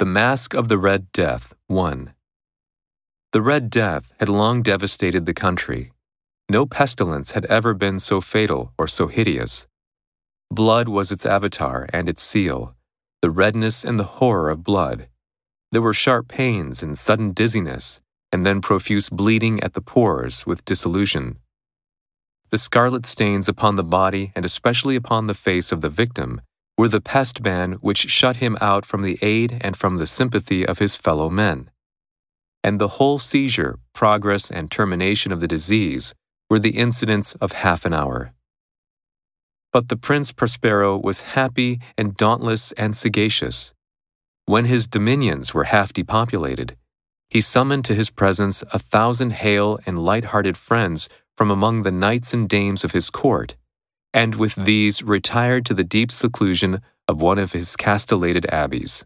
The Masque of the Red Death 1. The Red Death had long devastated the country. No pestilence had ever been so fatal or so hideous. Blood was its avatar and its seal, the redness and the horror of blood. There were sharp pains and sudden dizziness, and then profuse bleeding at the pores with dissolution. The scarlet stains upon the body and especially upon the face of the victim were the pest ban which shut him out from the aid and from the sympathy of his fellow men. And the whole seizure, progress, and termination of the disease were the incidents of half an hour. But the Prince Prospero was happy and dauntless and sagacious. When his dominions were half depopulated, he summoned to his presence a thousand hale and light-hearted friends from among the knights and dames of his court, and with these retired to the deep seclusion of one of his castellated abbeys.